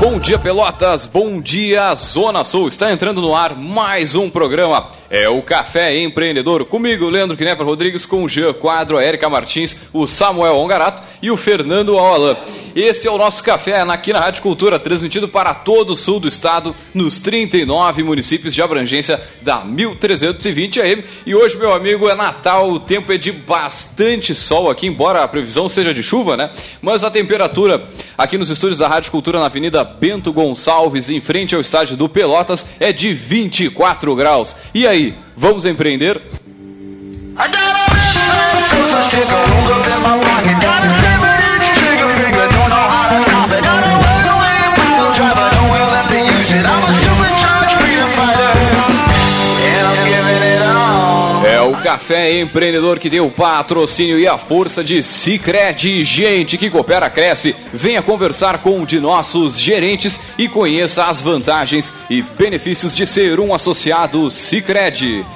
Bom dia, Pelotas. Bom dia, Zona Sul. Está entrando no ar mais um programa. É o Café Empreendedor. Comigo, Leandro Knepper Rodrigues, com o Jean Quadro, a Erika Martins, o Samuel Ongarato e o Fernando Alan. Esse é o nosso café aqui na Rádio Cultura, transmitido para todo o sul do estado, nos 39 municípios de abrangência da 1320 AM. E hoje, meu amigo, é Natal, o tempo é de bastante sol aqui, embora a previsão seja de chuva, né? Mas a temperatura aqui nos estúdios da Rádio Cultura, na Avenida Bento Gonçalves, em frente ao estádio do Pelotas, é de 24 graus. E aí, vamos empreender? I Café Empreendedor que tem o patrocínio e a força de Cicred. Gente que coopera, cresce. Venha conversar com um de nossos gerentes e conheça as vantagens e benefícios de ser um associado Cicred.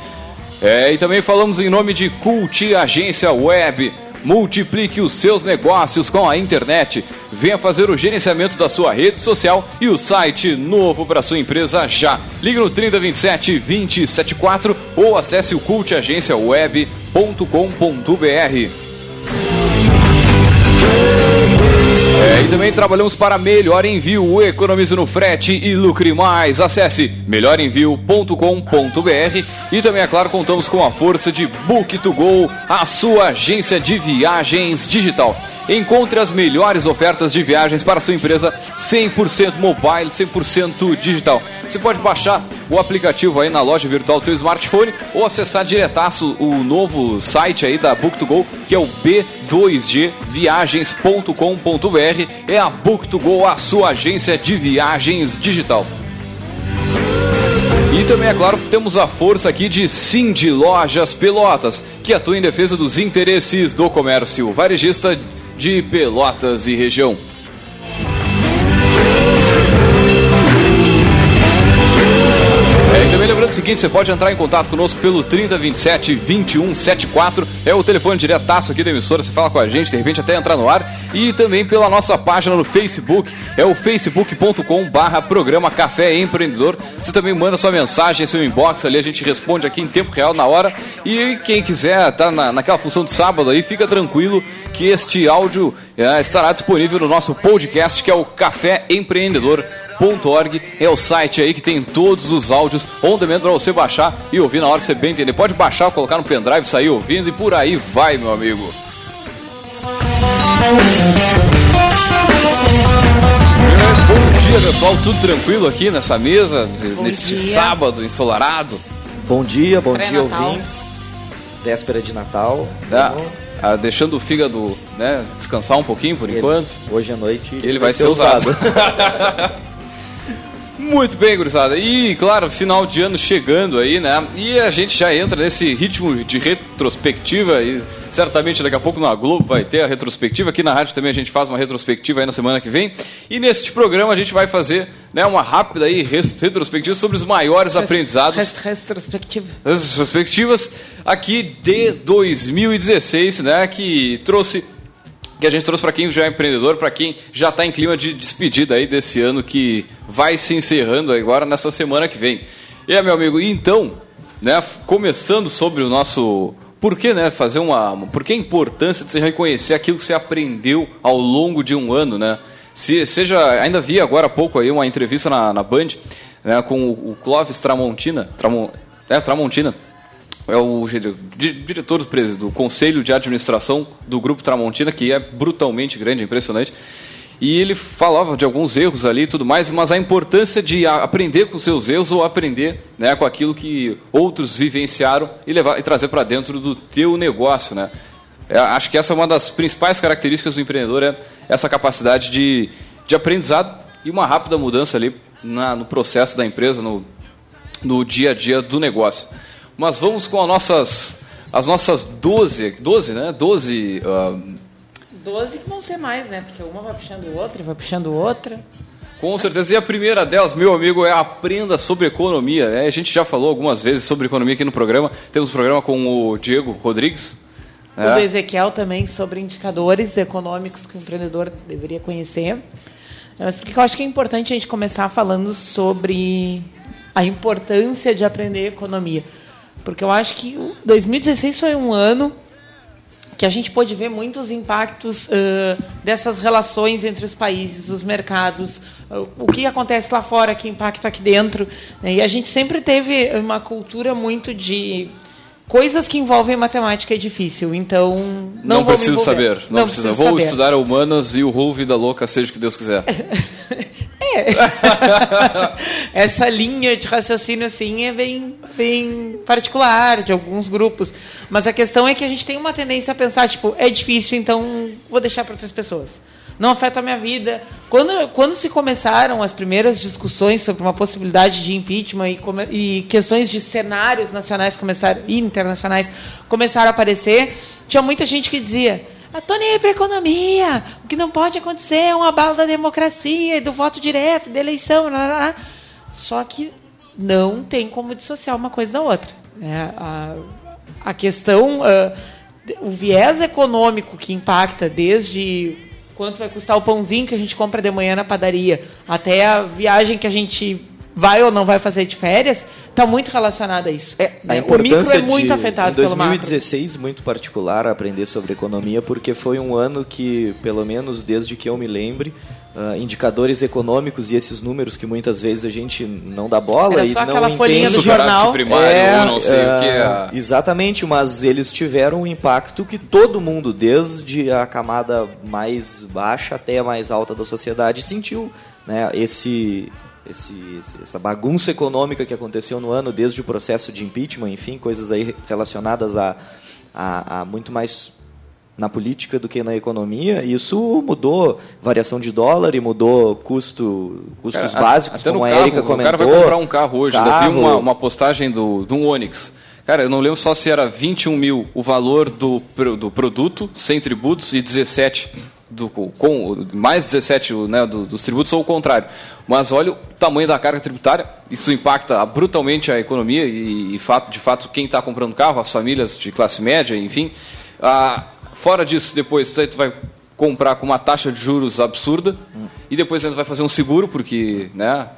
É, e também falamos em nome de Cult Agência Web. Multiplique os seus negócios com a internet. Venha fazer o gerenciamento da sua rede social e o site novo para sua empresa já. Ligue no 3027 274 ou acesse o cultagenciaweb.com.br. É, e também trabalhamos para Melhor Envio, economize no frete e lucre mais. Acesse melhorenvio.com.br e também, é claro, contamos com a força de Book2Go, a sua agência de viagens digital. Encontre as melhores ofertas de viagens para sua empresa 100% mobile, 100% digital. Você pode baixar o aplicativo aí na loja virtual do seu smartphone ou acessar diretaço o novo site aí da Book2Go, que é o b2gviagens.com.br. É a Book2Go, a sua agência de viagens digital. E também, é claro, temos a força aqui de Cindy Lojas Pelotas, que atua em defesa dos interesses do comércio varejista de Pelotas e região. Seguinte, você pode entrar em contato conosco pelo 3027 2174, é o telefone diretaço aqui da emissora, você fala com a gente, de repente até entrar no ar, e também pela nossa página no Facebook, é o facebook.com barra programa Café Empreendedor, você também manda sua mensagem, seu inbox ali, a gente responde aqui em tempo real, na hora, e quem quiser estar tá na, naquela função de sábado aí, fica tranquilo que este áudio é, estará disponível no nosso podcast, que é o Café Empreendedor Org é o site aí que tem todos os áudios on demand para você baixar e ouvir na hora que você bem entender. Pode baixar, colocar no pendrive, sair ouvindo e por aí vai, meu amigo. Bom dia, pessoal. Tudo tranquilo aqui nessa mesa, bom neste dia. sábado ensolarado? Bom dia, bom dia, ouvintes. Véspera de Natal. Ah, ah, deixando o fígado né, descansar um pouquinho por ele, enquanto. Hoje à noite ele vai, vai ser, ser usado. usado. Muito bem, gurizada. E, claro, final de ano chegando aí, né? E a gente já entra nesse ritmo de retrospectiva e certamente daqui a pouco na Globo vai ter a retrospectiva. Aqui na rádio também a gente faz uma retrospectiva aí na semana que vem. E neste programa a gente vai fazer né, uma rápida aí retrospectiva sobre os maiores Res, aprendizados. Retrospectiva. Retrospectivas aqui de 2016, né? Que trouxe que a gente trouxe para quem já é empreendedor, para quem já está em clima de despedida aí desse ano que vai se encerrando agora nessa semana que vem. E é, meu amigo, e então, né, começando sobre o nosso por que, né, fazer uma, por que a importância de você reconhecer aquilo que você aprendeu ao longo de um ano, né? Se seja, ainda vi agora há pouco aí uma entrevista na, na Band, né, com o, o Clóvis Tramontina, Tramon, é, Tramontina, é o diretor do, do Conselho de Administração do Grupo Tramontina, que é brutalmente grande, impressionante. E ele falava de alguns erros ali e tudo mais, mas a importância de aprender com seus erros ou aprender né, com aquilo que outros vivenciaram e, levar, e trazer para dentro do teu negócio. Né? É, acho que essa é uma das principais características do empreendedor, é essa capacidade de, de aprendizado e uma rápida mudança ali na, no processo da empresa, no, no dia a dia do negócio. Mas vamos com as nossas, as nossas 12, 12, né? 12. Uh... 12 que vão ser mais, né? Porque uma vai puxando outra, vai puxando outra. Com certeza. E a primeira delas, meu amigo, é aprenda sobre economia. Né? A gente já falou algumas vezes sobre economia aqui no programa. Temos um programa com o Diego Rodrigues. é. o do Ezequiel também sobre indicadores econômicos que o empreendedor deveria conhecer. Mas porque eu acho que é importante a gente começar falando sobre a importância de aprender economia. Porque eu acho que 2016 foi um ano que a gente pôde ver muitos impactos uh, dessas relações entre os países, os mercados, uh, o que acontece lá fora, que impacta aqui dentro. Né? E a gente sempre teve uma cultura muito de coisas que envolvem matemática é difícil, então não, não preciso saber, não, não precisa. Vou saber. estudar humanas e o Ru vida louca, seja o que Deus quiser. é. Essa linha de raciocínio assim é bem, bem particular de alguns grupos, mas a questão é que a gente tem uma tendência a pensar tipo é difícil, então vou deixar para outras pessoas não afeta a minha vida. Quando, quando se começaram as primeiras discussões sobre uma possibilidade de impeachment e, e questões de cenários nacionais começaram, e internacionais começaram a aparecer, tinha muita gente que dizia: Estou nem aí para economia, o que não pode acontecer é um abalo da democracia do voto direto, da eleição. Blá. Só que não tem como dissociar uma coisa da outra. Né? A, a questão, uh, o viés econômico que impacta desde quanto vai custar o pãozinho que a gente compra de manhã na padaria, até a viagem que a gente vai ou não vai fazer de férias, está muito relacionado a isso. É, né? a o micro é muito de, afetado pelo macro. Em 2016, muito particular aprender sobre economia, porque foi um ano que, pelo menos desde que eu me lembre, uh, indicadores econômicos e esses números que muitas vezes a gente não dá bola Era e só não aquela folhinha do jornal. Primário, é, não sei uh, o que é. Exatamente, mas eles tiveram um impacto que todo mundo, desde a camada mais baixa até a mais alta da sociedade, sentiu. Né? Esse, esse, essa bagunça econômica que aconteceu no ano, desde o processo de impeachment, enfim, coisas aí relacionadas a, a, a muito mais na política do que na economia. E isso mudou variação de dólar e mudou custo, custos cara, básicos, como a Erika comentou. O cara vai comprar um carro hoje. Carro. Eu vi uma, uma postagem do, de um Onix. Cara, eu não lembro só se era 21 mil o valor do, do produto, sem tributos, e 17 do, com mais 17 né, do, dos tributos ou o contrário. Mas olha o tamanho da carga tributária, isso impacta brutalmente a economia e, e fato, de fato quem está comprando carro, as famílias de classe média, enfim. Ah, Fora disso, depois tu vai comprar com uma taxa de juros absurda hum. e depois ainda vai fazer um seguro, porque, né?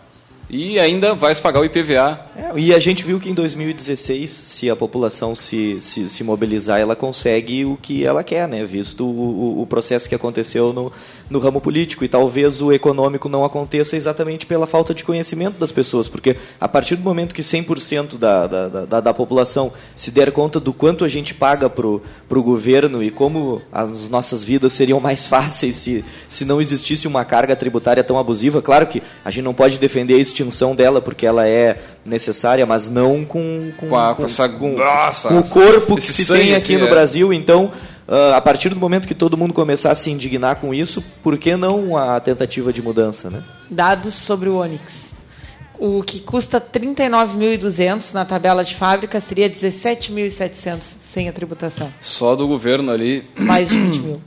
E ainda vai pagar o IPVA. É, e a gente viu que em 2016, se a população se, se, se, mobilizar, ela consegue o que ela quer, né? visto o, o processo que aconteceu no, no ramo político. E talvez o econômico não aconteça exatamente pela falta de conhecimento das pessoas, porque a partir do momento que 100% da, da, da, da população se der conta do quanto a gente paga para o governo e como as nossas vidas seriam mais fáceis se, se não existisse uma carga tributária tão abusiva, claro que a gente não pode defender isso extinção dela porque ela é necessária, mas não com, com, com, a, com, essa, com, nossa, com o corpo que se tem aqui no é. Brasil. Então, uh, a partir do momento que todo mundo começar a se indignar com isso, por que não a tentativa de mudança? Né? Dados sobre o Onix. O que custa 39.200 na tabela de fábrica seria 17.700 sem a tributação. Só do governo ali. Mais de 20 mil.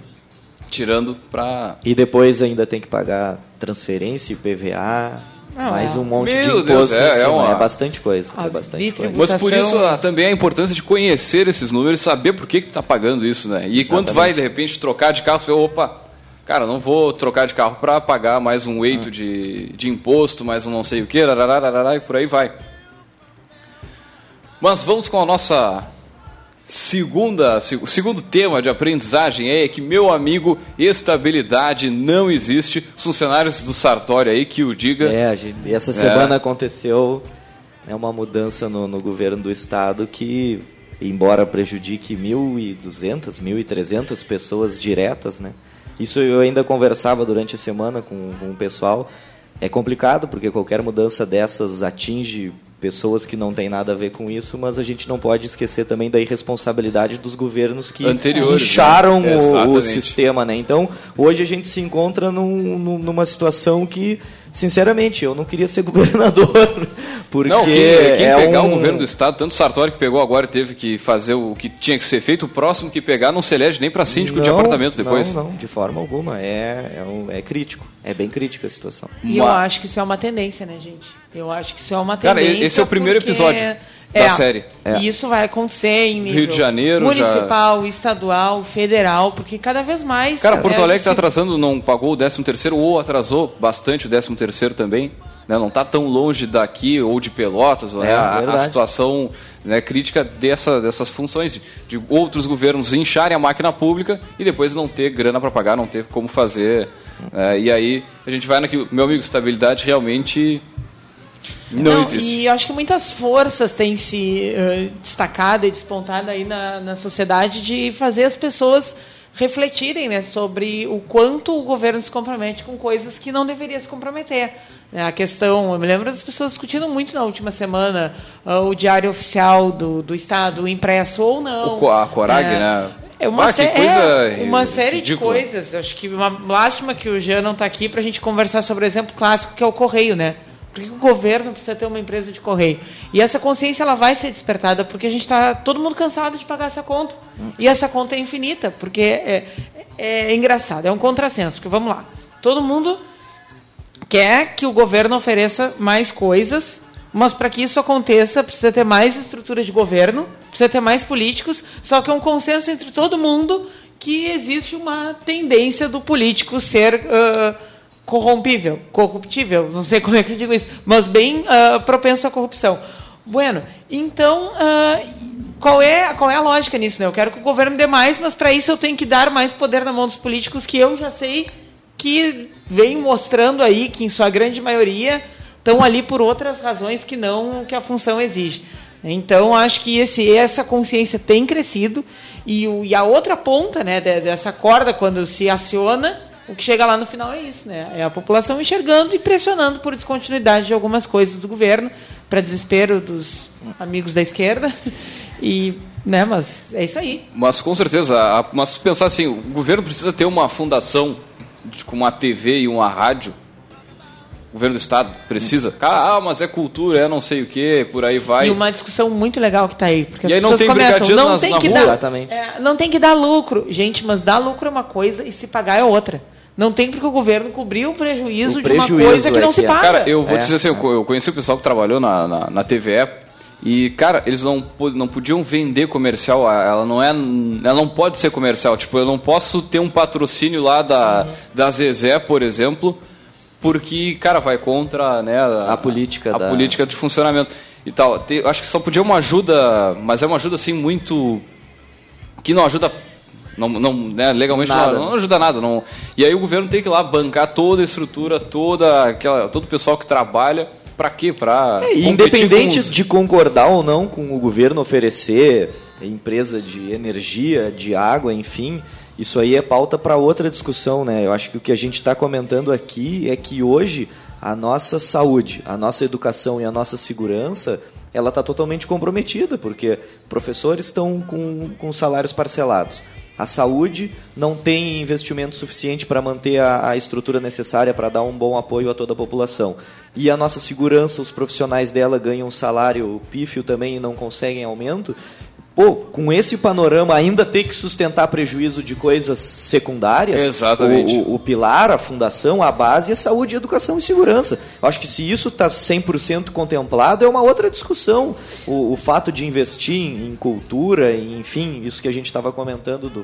Tirando para. E depois ainda tem que pagar transferência, IPVA, não, mais é. um monte de imposto. Deus, é, é, uma... é, bastante coisa. é bastante coisa. Mas por isso ah, também a importância de conhecer esses números e saber por que, que tu está pagando isso, né? E Exatamente. quando tu vai, de repente, trocar de carro, você fala, opa, cara, não vou trocar de carro para pagar mais um eito hum. de, de imposto, mais um não sei o que, e por aí vai. Mas vamos com a nossa Segunda, segundo tema de aprendizagem é que, meu amigo, estabilidade não existe. Os funcionários do Sartori aí que o diga. É, gente, essa semana é. aconteceu né, uma mudança no, no governo do estado que, embora prejudique 1.200, 1.300 pessoas diretas, né? Isso eu ainda conversava durante a semana com, com o pessoal. É complicado porque qualquer mudança dessas atinge pessoas que não têm nada a ver com isso, mas a gente não pode esquecer também da irresponsabilidade dos governos que Anteriores, incharam né? o, o, sistema, né? Então, hoje a gente se encontra num, numa situação que sinceramente, eu não queria ser governador. Porque não, quem, quem é pegar um... o governo do estado, tanto Sartori que pegou agora teve que fazer o que tinha que ser feito, o próximo que pegar não se elege nem para síndico não, de apartamento depois. Não, não, de forma alguma. É, é, um, é crítico. É bem crítica a situação. E eu acho que isso é uma tendência, né, gente? Eu acho que isso é uma tendência. Cara, esse é o primeiro episódio. da série. É. E isso vai acontecer em nível Rio de Janeiro, municipal, já... estadual, federal, porque cada vez mais. Cara, Porto é, Alegre está se... atrasando, não pagou o 13 terceiro ou atrasou bastante o 13 terceiro também. Né? Não está tão longe daqui ou de Pelotas, né? a, a, situação né, crítica dessa, dessas funções de, de outros governos incharem a máquina pública e depois não ter grana para pagar, não ter como fazer. É, e aí a gente vai naquilo. Meu amigo, estabilidade realmente não, não, existe. E acho que muitas forças têm se uh, destacado e despontado aí na, na sociedade de fazer as pessoas refletirem né, sobre o quanto o governo se compromete com coisas que não deveria se comprometer. É, a questão, eu me lembro das pessoas discutindo muito na última semana uh, o diário oficial do, do Estado, impresso ou não. O, a Corag, é, né? É uma, ah, é uma série ridícula. de coisas. Acho que uma lástima que o Jean não está aqui para a gente conversar sobre o exemplo clássico que é o Correio, né? Por que o governo precisa ter uma empresa de correio? E essa consciência ela vai ser despertada porque a gente está todo mundo cansado de pagar essa conta. E essa conta é infinita, porque é, é, é engraçado, é um contrassenso. Porque vamos lá, todo mundo quer que o governo ofereça mais coisas, mas para que isso aconteça precisa ter mais estrutura de governo, precisa ter mais políticos. Só que é um consenso entre todo mundo que existe uma tendência do político ser uh, corrompível, corruptível, não sei como é que eu digo isso, mas bem uh, propenso à corrupção. Bueno, então, uh, qual, é, qual é a lógica nisso? Né? Eu quero que o governo dê mais, mas para isso eu tenho que dar mais poder na mão dos políticos que eu já sei que vem mostrando aí que, em sua grande maioria, estão ali por outras razões que não que a função exige. Então, acho que esse, essa consciência tem crescido e, e a outra ponta né, dessa corda, quando se aciona, o que chega lá no final é isso, né? É a população enxergando e pressionando por descontinuidade de algumas coisas do governo, para desespero dos amigos da esquerda. E, né, mas é isso aí. Mas com certeza, mas pensar assim, o governo precisa ter uma fundação com uma TV e uma rádio. O governo do estado precisa. Ah, mas é cultura, é não sei o que, por aí vai. E uma discussão muito legal que está aí, porque e as aí não tem começam, não nas, tem que rua. dar, Exatamente. É, não tem que dar lucro, gente, mas dar lucro é uma coisa e se pagar é outra. Não tem porque o governo cobriu o prejuízo, o de uma coisa que é não se é. paga. Cara, eu vou é, dizer assim, é. eu conheci o pessoal que trabalhou na, na, na TVE e, cara, eles não, não podiam vender comercial. Ela não é. Ela não pode ser comercial. Tipo, eu não posso ter um patrocínio lá da, uhum. da Zezé, por exemplo, porque, cara, vai contra né, a, a política a, da... política de funcionamento e tal. acho que só podia uma ajuda, mas é uma ajuda assim muito. que não ajuda não, não, né, legalmente não, não, ajuda nada. Não. E aí o governo tem que ir lá bancar toda a estrutura, toda aquela, todo o pessoal que trabalha. Para quê? Para é, independente os... de concordar ou não com o governo oferecer empresa de energia, de água, enfim, isso aí é pauta para outra discussão, né? Eu acho que o que a gente está comentando aqui é que hoje a nossa saúde, a nossa educação e a nossa segurança ela está totalmente comprometida, porque professores estão com, com salários parcelados. A saúde não tem investimento suficiente para manter a, a estrutura necessária para dar um bom apoio a toda a população. E a nossa segurança, os profissionais dela ganham um salário pífio também e não conseguem aumento. Pô, com esse panorama ainda ter que sustentar prejuízo de coisas secundárias. Exatamente. O, o, o pilar, a fundação, a base é saúde, educação e segurança. Eu acho que se isso está 100% contemplado, é uma outra discussão. O, o fato de investir em, em cultura, enfim, isso que a gente estava comentando do,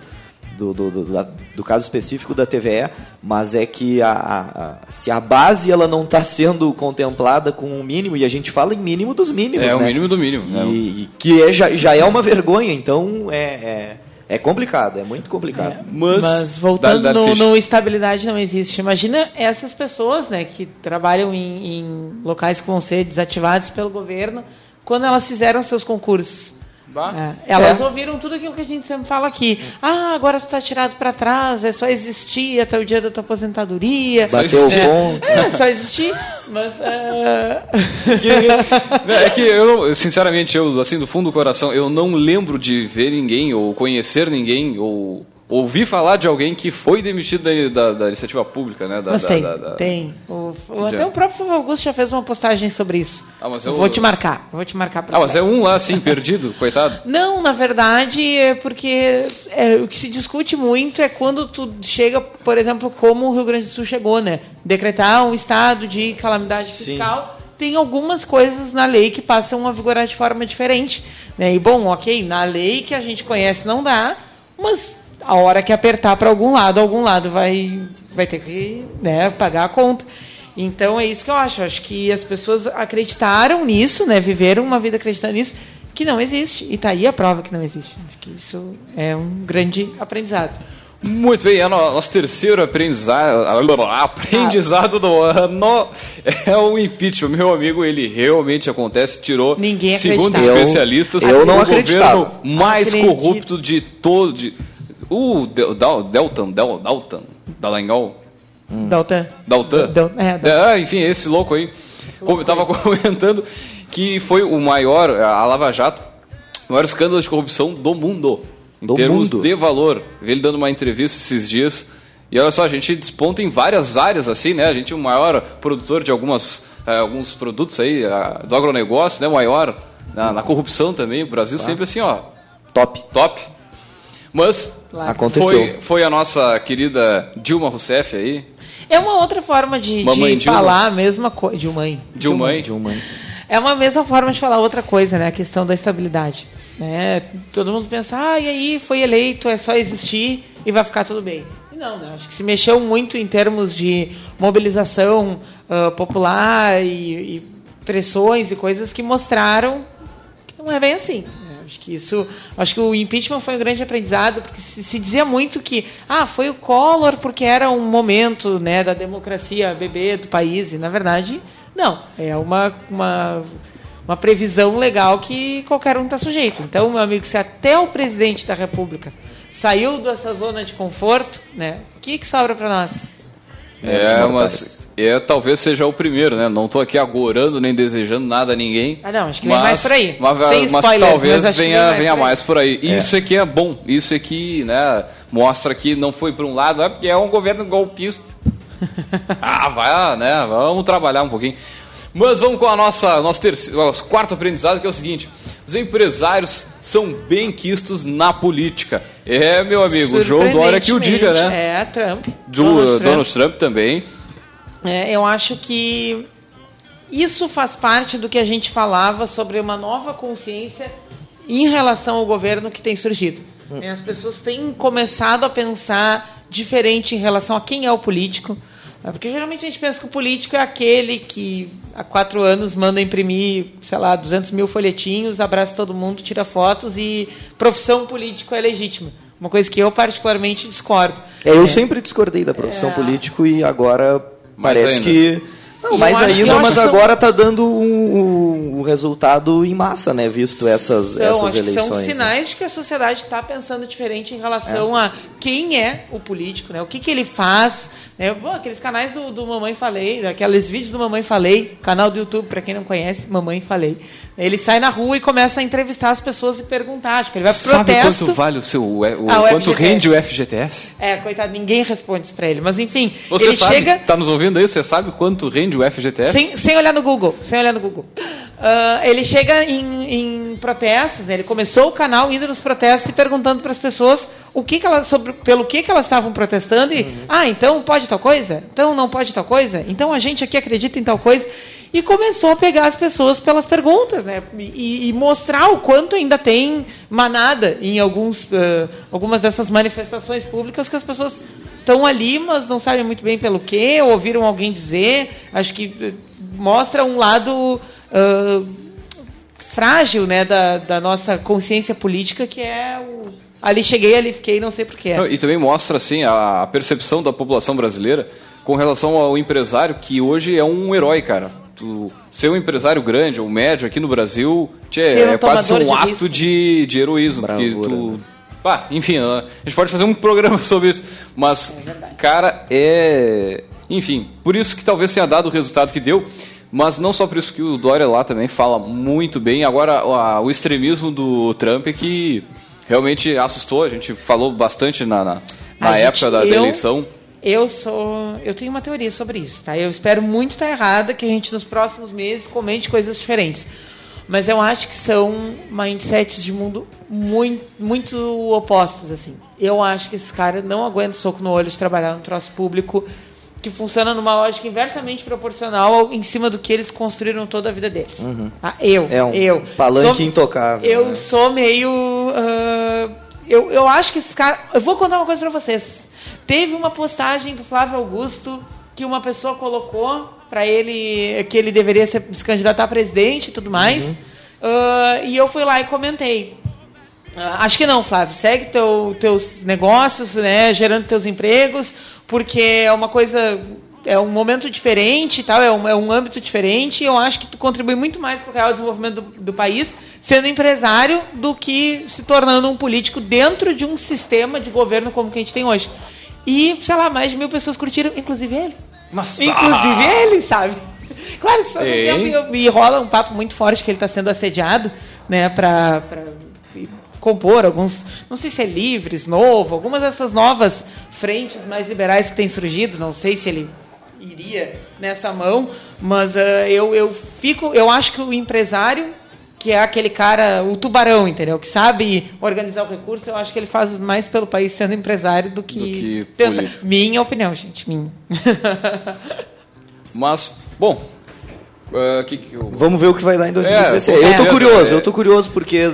do, do, do, do, caso específico da TVE, mas é que a, a, se a base ela não está sendo contemplada com o mínimo, e a gente fala em mínimo dos mínimos, É, né? o mínimo do mínimo. E, né? e que é, já, já é uma vergonha, então é, é, é complicado, é muito complicado. É, mas, mas, voltando no, no, estabilidade não existe. Imagina essas pessoas né, que trabalham em, em locais que vão ser desativados pelo governo, quando elas fizeram seus concursos é. Elas é. ouviram tudo aquilo que a gente sempre fala aqui. Ah, agora tu está tirado para trás, é só existir até o dia da tua aposentadoria. Bateu o ponto. É, só existir. Mas. Uh... é que eu, sinceramente, eu, assim, do fundo do coração, eu não lembro de ver ninguém, ou conhecer ninguém, ou ouvi falar de alguém que foi demitido da, da, da iniciativa pública, né? Da, mas tem, da, tem. O, o, até o próprio Augusto já fez uma postagem sobre isso. Ah, mas eu, vou te marcar, vou te marcar. Ah, mas é um lá, assim, perdido, coitado? Não, na verdade, é porque é, o que se discute muito é quando tu chega, por exemplo, como o Rio Grande do Sul chegou, né? Decretar um estado de calamidade fiscal... Sim tem algumas coisas na lei que passam a vigorar de forma diferente. Né? E bom, ok, na lei que a gente conhece não dá, mas a hora que apertar para algum lado, algum lado vai, vai ter que né, pagar a conta. Então é isso que eu acho. Eu acho que as pessoas acreditaram nisso, né? Viveram uma vida acreditando nisso, que não existe. E está aí a prova que não existe. Acho que isso é um grande aprendizado. Muito bem, é nosso terceiro aprendizado, aprendizado do ano é o impeachment. Meu amigo, ele realmente acontece, tirou, Ninguém segundo especialistas, Eu- eu não o acreditava. governo mais Acredito. corrupto de todo. De, o Del, Del, Deltan, Del, Dalton, Dallagnol, Daltan. Daltan. Dal- é, Daltan. É, enfim, esse louco aí. Como eu tava comentando que foi o maior, a Lava Jato, o maior escândalo de corrupção do mundo. Em Do termos mundo. de valor. Vi ele dando uma entrevista esses dias. E olha só, a gente desponta em várias áreas, assim, né? A gente é o maior produtor de algumas, eh, alguns produtos aí, ah, do agronegócio, né? O maior na, na corrupção também. O Brasil sempre assim, ó, Top. top. Mas Claro. Aconteceu. foi, foi a nossa querida Dilma Rousseff aí, É uma outra forma de, Mamãe de Dilma. falar a mesma coisa. Dilmãe. Dilma. Dilma. É uma mesma forma de falar outra coisa, né? A questão da estabilidade. Né? Todo mundo pensa, ah, e aí foi eleito, é só existir e vai ficar tudo bem. E não, né? Acho que se mexeu muito em termos de mobilização ah, popular e, e pressões e coisas que mostraram que não é bem assim. Acho que isso, acho que o impeachment foi um grande aprendizado, porque se, se dizia muito que ah, foi o Collor porque era um momento, né, da democracia bebê do país e na verdade não, é uma uma uma previsão legal que qualquer um está sujeito. Então, meu amigo, se até o presidente da República saiu dessa zona de conforto, né? O que, que sobra para nós? É, Senhor mas é, talvez seja o primeiro, né? Não tô aqui agorando nem desejando nada a ninguém. Ah, não, acho que vem mais por aí. Mas, Sem mas spoilers, talvez mas que venha, mais venha por aí. mais por aí. Isso aqui é bom. Isso aqui, né? Mostra que não foi por um lado, é porque é um governo golpista. ah, vai, né? Vamos trabalhar um pouquinho. Mas vamos com a nossa nosso terceiro, nosso quarto aprendizado, que é o seguinte: os empresários são bem quistos na política. É, meu amigo, o João Dória que o diga, né? É, Trump. Do Donald Donald, Trump. Trump também. É, eu acho que isso faz parte do que a gente falava sobre uma nova consciência em relação ao governo que tem surgido. É, As pessoas têm começado a pensar diferente em relação a quem é o político. É, Porque geralmente a gente pensa que o político é aquele que há quatro anos manda imprimir, sei lá, 200 mil folhetinhos, abraça todo mundo, tira fotos e profissão político é legítima. Uma coisa que eu particularmente discordo. É, eu sempre discordei da profissão É. político e agora Mais parece ainda. que. Não, mais ainda, mas são- agora está dando um, um- um resultado em massa, né? Visto essas, São, essas acho que eleições. são né? sinais de que a sociedade está pensando diferente em relação a quem é o político, né? o que, que ele faz. Né? Bom, aqueles canais do, do Mamãe Falei, aqueles vídeos do Mamãe Falei, canal do YouTube, para quem não conhece, Mamãe Falei. Ele sai na rua e começa a entrevistar as pessoas e perguntar. Acho que ele vai pro Sabe protesto. quanto vale o seu. O, Ah, o quanto FGTS. rende o FGTS? É, coitado, ninguém responde isso pra ele. Mas enfim, Você ele sabe, chega. tá nos ouvindo aí? Você sabe quanto rende o FGTS? Sem, sem olhar no Google, sem olhar no Google. Ah, ele chega em, em protestos, né? ele começou o canal indo nos protestos e perguntando para as pessoas o que, que elas sobre pelo que, que elas estavam protestando e ah então pode tal coisa, então não pode tal coisa, então a gente aqui acredita em tal coisa e começou a pegar as pessoas pelas perguntas, né? E, e mostrar o quanto ainda tem manada em alguns, ah, algumas dessas manifestações públicas que as pessoas estão ali, mas não sabem muito bem pelo que, ouviram alguém dizer. Acho que mostra um lado ah, frágil né, da, da nossa consciência política, que é o. Ali cheguei, ali fiquei, não sei porquê. E também mostra assim a percepção da população brasileira com relação ao empresário que hoje é um herói, cara. Tu ser um empresário grande ou médio aqui no Brasil tchê, um é quase um de ato risco. de, de heroísmo. porque Bravura, tu. né? Ah, enfim, a gente pode fazer um programa sobre isso. Mas, verdade. cara, é. Enfim, por isso que talvez tenha dado o resultado que deu. Mas não só por isso, porque o Dória lá também fala muito bem. Agora, a- o extremismo do Trump é que realmente assustou. A gente falou bastante na, na, na A época gente- da, da eu- eleição. Eu sou. Eu tenho uma teoria sobre isso, tá? Eu espero muito estar errada, que a gente nos próximos meses comente coisas diferentes. Mas eu acho que são mindsets de mundo muito, muito opostos, assim. Eu acho que esses caras não aguentam soco no olho de trabalhar no troço público que funciona numa lógica inversamente proporcional em cima do que eles construíram toda a vida deles. Uhum. Tá? Eu, é um eu. palanque sou, intocável. Eu né? sou meio... Uh, eu, eu acho que esses caras... Eu vou contar uma coisa para vocês. Teve uma postagem do Flávio Augusto que uma pessoa colocou para ele que ele deveria se candidatar a presidente e tudo mais. Uhum. Uh, e eu fui lá e comentei. Uh, acho que não, Flávio. Segue teu, teus negócios, né, gerando teus empregos, porque é uma coisa é um momento diferente tal, é um, é um âmbito diferente. E eu acho que tu contribui muito mais para o real desenvolvimento do, do, país sendo empresário do que se tornando um político dentro de um sistema de governo como que a gente tem hoje. E, sei lá, mais de mil pessoas curtiram, inclusive ele. Nossa. Inclusive ele, sabe? Claro que só tempo e, e rola um papo muito forte que ele está sendo assediado, né, para compor alguns, não sei se é livres, novo, algumas dessas novas frentes mais liberais que têm surgido, não sei se ele iria nessa mão, mas uh, eu, eu fico, eu acho que o empresário que é aquele cara, o tubarão, entendeu? Que sabe organizar o recurso, eu acho que ele faz mais pelo país sendo empresário do que, do que tenta. Minha opinião, gente, minha. Mas, bom, Uh, que que eu... Vamos ver o que vai dar em 2016. É, eu tô curioso, é. eu tô curioso porque uh,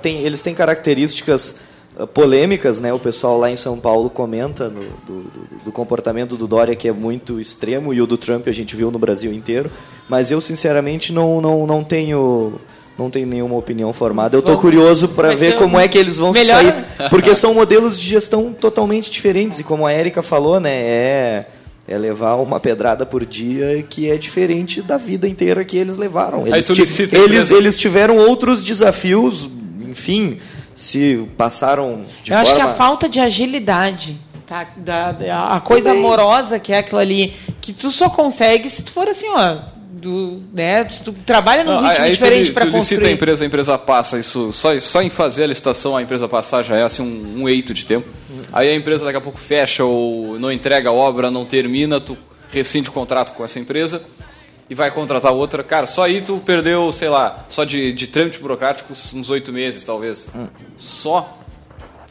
tem, eles têm características uh, polêmicas, né? O pessoal lá em São Paulo comenta no, do, do, do, comportamento do Dória que é muito extremo e o do Trump a gente viu no Brasil inteiro. Mas eu sinceramente não, não, não tenho não tenho nenhuma opinião formada. Eu estou curioso para ver como é que eles vão melhor... sair, porque são modelos de gestão totalmente diferentes e como a Érica falou, né, é é levar uma pedrada por dia que é diferente da vida inteira que eles levaram. Eles, eles, eles tiveram outros desafios, enfim, se passaram de Eu forma... acho que a falta de agilidade, tá? da, da a coisa Também. amorosa que é aquilo ali, que tu só consegue se tu for assim, ó, do, né, tu trabalha num ritmo aí diferente para construir. licita a empresa, a empresa passa, isso só, só em fazer a licitação a empresa passar já é assim um, um eito de tempo. Aí a empresa daqui a pouco fecha ou não entrega a obra, não termina, tu rescinde o contrato com essa empresa e vai contratar outra. Cara, só aí tu perdeu, sei lá, só de, de trâmite burocrático uns oito meses, talvez. Só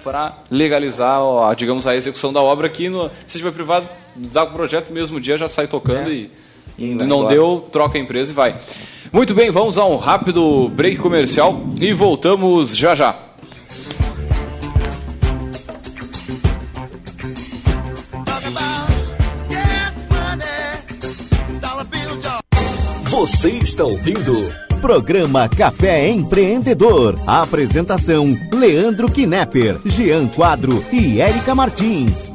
para legalizar, ó, digamos, a execução da obra aqui no seja privado, dá o projeto no mesmo dia, já sai tocando é. e, não deu, troca a empresa e vai. Muito bem, vamos a um rápido break comercial e voltamos já já. Você está ouvindo Programa Café Empreendedor. apresentação: Leandro Knepper, Jean Quadro e Érica Martins.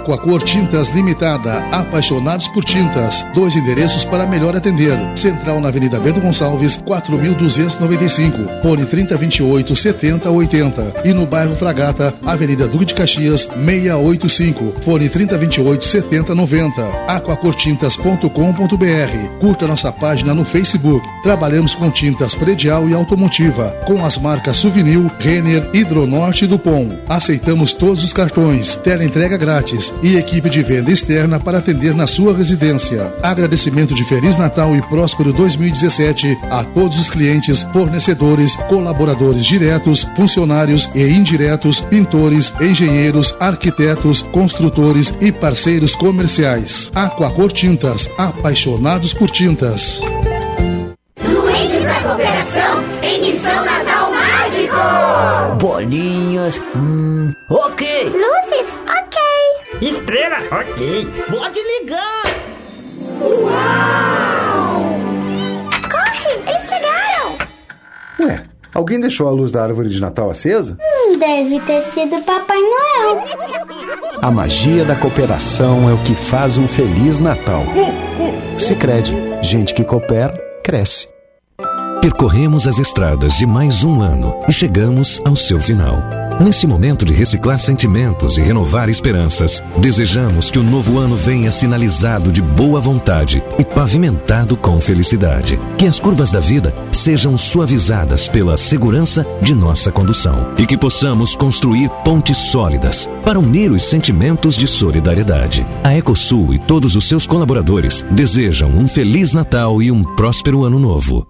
Aquacor Tintas Limitada, apaixonados por tintas. Dois endereços para melhor atender. Central na Avenida Bento Gonçalves, 4295. Fone 3028 7080. E no bairro Fragata, Avenida Duque de Caxias, 685. Fone 3028 7090. aquacortintas.com.br. Curta nossa página no Facebook. Trabalhamos com tintas predial e automotiva, com as marcas Souvenir, Renner, Hidronorte e Dupont. Aceitamos todos os cartões, teleentrega grátis e equipe de venda externa para atender na sua residência. Agradecimento de Feliz Natal e próspero 2017 a todos os clientes, fornecedores, colaboradores diretos, funcionários e indiretos, pintores, engenheiros, arquitetos, construtores e parceiros comerciais. Aquacor Tintas, apaixonados por tintas. Doentes da Cooperação em Missão Natal Mágico! Bolinhas, hum, ok. Ok. Estrela, ok. Pode ligar. Corre, eles chegaram! Ué, alguém deixou a luz da árvore de Natal acesa? Hum, deve ter sido Papai Noel. A magia da cooperação é o que faz um Feliz Natal. Sicredi, gente que coopera, cresce. Percorremos as estradas de mais um ano e chegamos ao seu final. Neste momento de reciclar sentimentos e renovar esperanças, desejamos que o novo ano venha sinalizado de boa vontade e pavimentado com felicidade. Que as curvas da vida sejam suavizadas pela segurança de nossa condução e que possamos construir pontes sólidas para unir os sentimentos de solidariedade. A Ecosul e todos os seus colaboradores desejam um Feliz Natal e um próspero Ano Novo.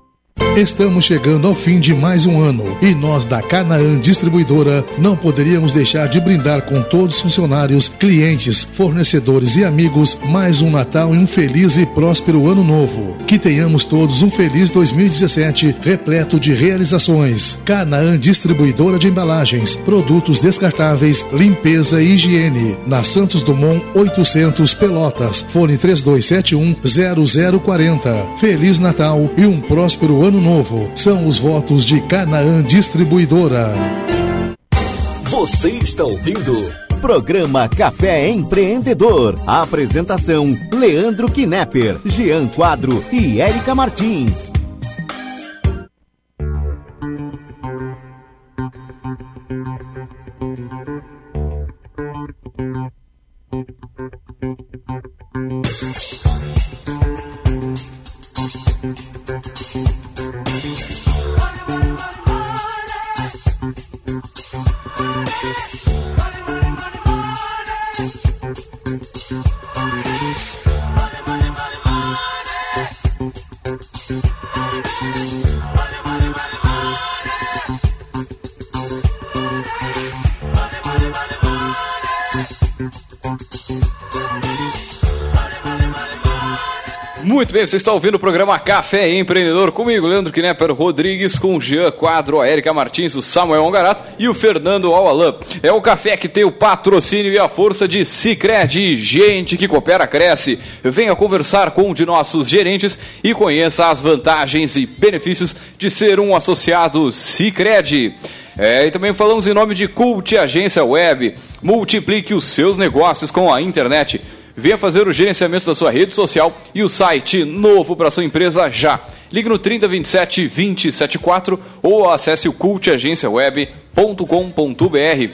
Estamos chegando ao fim de mais um ano e nós da Canaã Distribuidora não poderíamos deixar de brindar com todos os funcionários, clientes, fornecedores e amigos mais um Natal e um feliz e próspero ano novo. Que tenhamos todos um feliz 2017 repleto de realizações. Canaã Distribuidora de Embalagens, produtos descartáveis, limpeza e higiene. Na Santos Dumont 800 Pelotas. Fone 3271 0040. Feliz Natal e um próspero ano novo. São os votos de Canaã Distribuidora. Você está ouvindo Programa Café Empreendedor. Apresentação: Leandro Knepper, Jean Quadro e Érica Martins. Bem, você está ouvindo o programa Café Empreendedor comigo, Leandro Knepper Rodrigues, com Jean Quadro, a Erika Martins, o Samuel Ongarato e o Fernando Alalan. É o café que tem o patrocínio e a força de Cicred, gente que coopera, cresce. Venha conversar com um de nossos gerentes e conheça as vantagens e benefícios de ser um associado Cicred. É, e também falamos em nome de Cult Agência Web. Multiplique os seus negócios com a internet. Venha fazer o gerenciamento da sua rede social e o site novo para sua empresa já. Ligue no 3027 274 ou acesse o cultagenciaweb.com.br.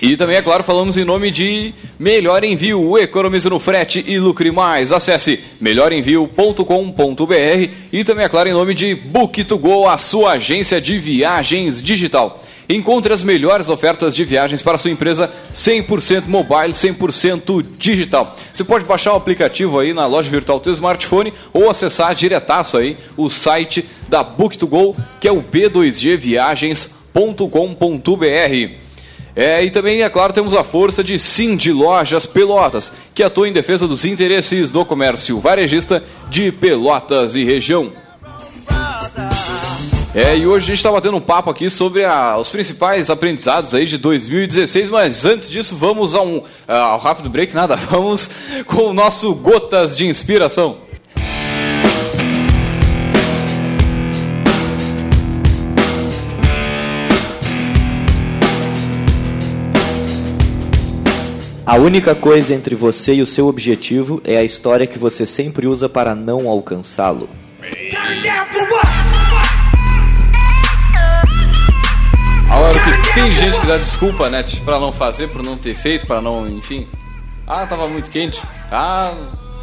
E também, é claro, falamos em nome de Melhor Envio, economize no frete e lucre mais. Acesse melhorenvio.com.br e também, é claro, em nome de Book2Go, a sua agência de viagens digital. Encontre as melhores ofertas de viagens para sua empresa 100% mobile, 100% digital. Você pode baixar o aplicativo aí na loja virtual do seu smartphone ou acessar diretaço aí o site da Book2Go, que é o b2gviagens.com.br. É, e também, é claro, temos a força de Sim de Lojas Pelotas, que atua em defesa dos interesses do comércio varejista de Pelotas e região. É, e hoje a gente está batendo um papo aqui sobre a, os principais aprendizados aí de 2016, mas antes disso vamos a um, ao rápido break, nada, vamos com o nosso Gotas de Inspiração. A única coisa entre você e o seu objetivo é a história que você sempre usa para não alcançá-lo. Agora que tem gente que dá desculpa, né? tipo, Pra não fazer, por não ter feito, pra não, enfim. Ah, tava muito quente. Ah,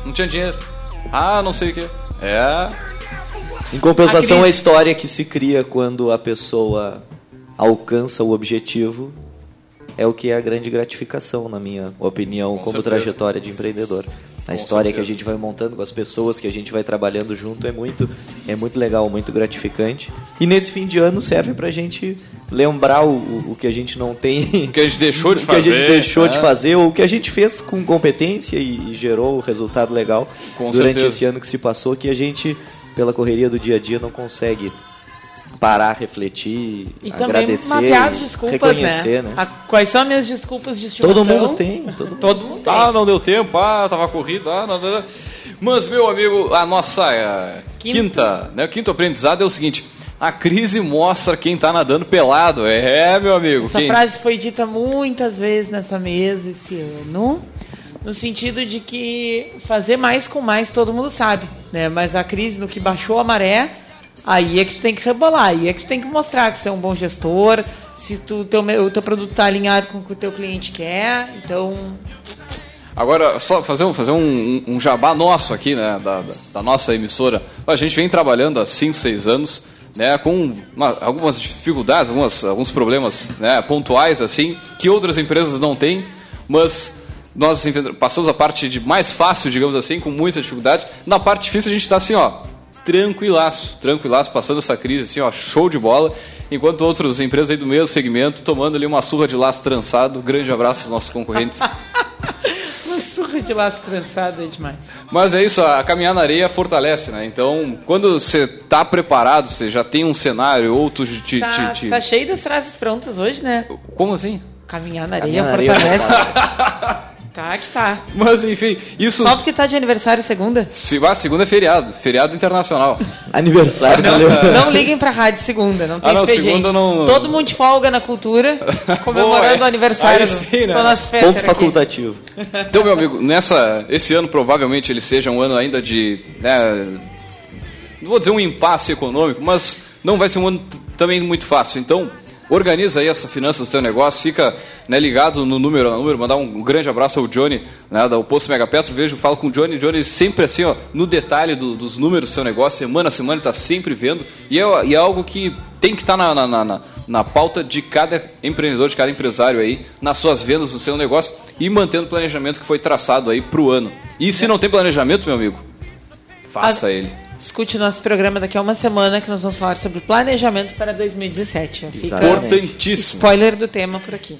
não tinha dinheiro. Ah, não sei o que. É. Em compensação, A a, crise- história que se cria quando a pessoa alcança o objetivo é o que é a grande gratificação, na minha opinião, como certeza. trajetória de empreendedor. A história que a gente vai montando com as pessoas que a gente vai trabalhando junto é muito, é muito legal, muito gratificante. E nesse fim de ano serve pra gente lembrar o, o- que a gente não tem. O que a gente deixou de o que a gente fazer, deixou de né? fazer, ou o que a gente fez com competência e, e gerou o resultado legal Com durante certeza. esse ano que se passou, que a gente, pela correria do dia a dia, não consegue parar, refletir, E também agradecer, mapear as desculpas, reconhecer, né? A- quais são as minhas desculpas de estimação? Todo mundo tem, todo mundo. Todo mundo tem. Ah, não deu tempo, ah, tava corrido, ah, não, não, não. Mas, meu amigo, a nossa eh, Quinto. quinta, né, o quinto aprendizado é o seguinte: a crise mostra quem tá nadando pelado. É, meu amigo. Essa quem... frase foi dita muitas vezes nessa mesa esse ano, no sentido de que fazer mais com mais todo mundo sabe, né? Mas a crise no que baixou a maré, aí é que tu tem que rebolar, aí é que tu tem que mostrar que você é um bom gestor, se tu, teu, o teu produto está alinhado com o que o teu cliente quer, então Agora, só fazer, um- fazer um, um jabá nosso aqui, né, da, da- nossa emissora. A gente vem trabalhando há 5, 6 anos, né, com uma- algumas dificuldades, algumas, alguns problemas né, pontuais, assim, que outras empresas não têm, mas nós passamos a parte de mais fácil, digamos assim, com muita dificuldade. Na parte difícil a gente está assim, ó, tranquilaço, tranquilaço, passando essa crise, assim, ó, show de bola. Enquanto outras empresas aí do mesmo segmento tomando ali uma surra de laço trançado. Grande abraço aos nossos concorrentes. uma surra de laço trançado é demais. Mas é isso, a caminhar na areia fortalece, né? Então, quando você tá preparado, você já tem um cenário, ou tu te. Tá, te- te- tá cheio das frases prontas hoje, né? Como assim? Caminhar na areia Caminhar na areia fortalece. tá que tá. Mas enfim, isso. Só porque tá de aniversário segunda. Se, ah, segunda é feriado, feriado internacional. Aniversário, Não, não liguem pra rádio segunda, não tem Ah, não, segunda não- Todo mundo de folga na cultura, comemorando Boa, o aniversário aí sim, né? do nosso Ponto aqui. facultativo. Então, meu amigo, nessa, esse ano provavelmente ele seja um ano ainda de. né, não vou dizer um impasse econômico, mas não vai ser um ano também muito fácil. Então, organiza aí essa finanças do teu negócio, fica né, ligado no número, no número, mandar um grande abraço ao Johnny, né, do Posto Megapetro, vejo, falo com o Johnny, Johnny sempre assim, ó, no detalhe do- dos números do seu negócio, semana a semana, ele está sempre vendo, e é, e é algo que tem que estar na, na, na, na- na pauta de cada empreendedor, de cada empresário aí, nas suas vendas, no seu negócio, e mantendo o planejamento que foi traçado aí para o ano. E se não tem planejamento, meu amigo, faça Ah, ele. Escute nosso programa daqui a uma semana que nós vamos falar sobre planejamento para 2017. Fica Exatamente. Importantíssimo. spoiler do tema por aqui.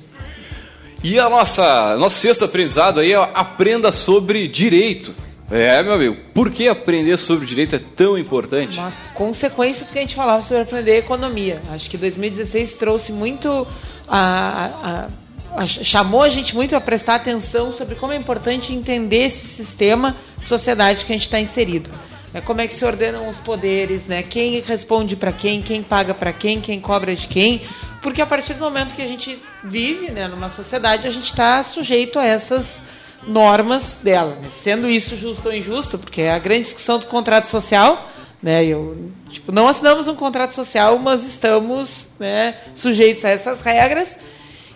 E a nossa nosso sexto aprendizado aí é aprenda sobre direito. É, meu amigo, por que aprender sobre direito é tão importante? Uma consequência do que a gente falava sobre aprender economia. Acho que 2016 trouxe muito. A, a- a- chamou a gente muito a prestar atenção sobre como é importante entender esse sistema de sociedade que a gente está inserido. É, como é que se ordenam os poderes, né? quem responde para quem, quem paga para quem, quem cobra de quem. Porque a partir do momento que a gente vive né, numa sociedade, a gente está sujeito a essas normas dela. né? Sendo isso justo ou injusto, porque é a grande discussão do contrato social, né? Eu, tipo, não assinamos um contrato social, mas estamos né, sujeitos a essas regras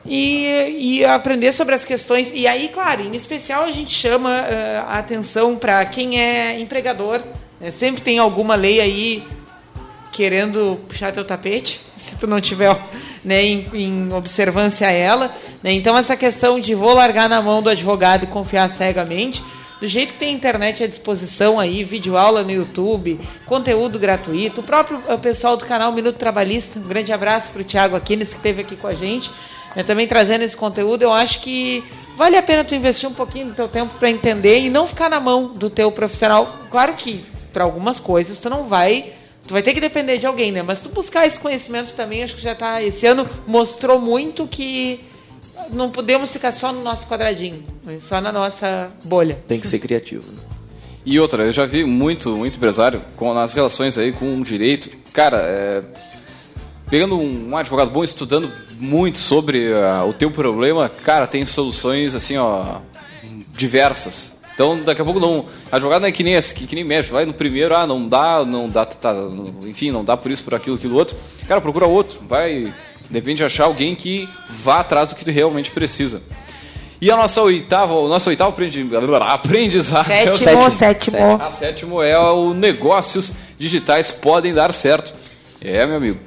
e, e aprender sobre as questões. E aí, claro, em especial a gente chama eh, a atenção para quem é empregador. Né? Sempre tem alguma lei aí querendo puxar teu tapete, se tu não tiver né, em, em observância a ela. né? Então, essa questão de vou largar na mão do advogado e confiar cegamente, do jeito que tem internet à disposição aí, videoaula no YouTube, conteúdo gratuito, o próprio eh, pessoal do canal Minuto Trabalhista, um grande abraço para o Thiago Aquines, que esteve aqui com a gente, né, também trazendo esse conteúdo, eu acho que vale a pena tu investir um pouquinho do teu tempo para entender e não ficar na mão do teu profissional. Claro que para algumas coisas tu não vai Tu vai ter que depender de alguém, né? Mas tu buscar esse conhecimento também, acho que já tá. Esse ano mostrou muito que não podemos ficar só no nosso quadradinho, só na nossa bolha. Tem que ser criativo. né? E outra, eu já vi muito, muito empresário com nas relações aí com o direito. Cara, é, pegando um, um advogado bom, estudando muito sobre ah, o teu problema, cara, tem soluções assim, ó, diversas. Então, daqui a pouco não. Advogado não é que nem, que, que nem médico, vai no primeiro, ah, não dá, não dá, tá, enfim, não dá por isso, por aquilo, aquilo outro. Cara, procura outro, vai, depende de achar alguém que vá atrás do que tu realmente precisa. E a nossa oitava, o nosso oitavo aprendi- aprendizado. é o Sétimo, sétimo. A sétimo é o negócios digitais podem dar certo. É, meu amigo.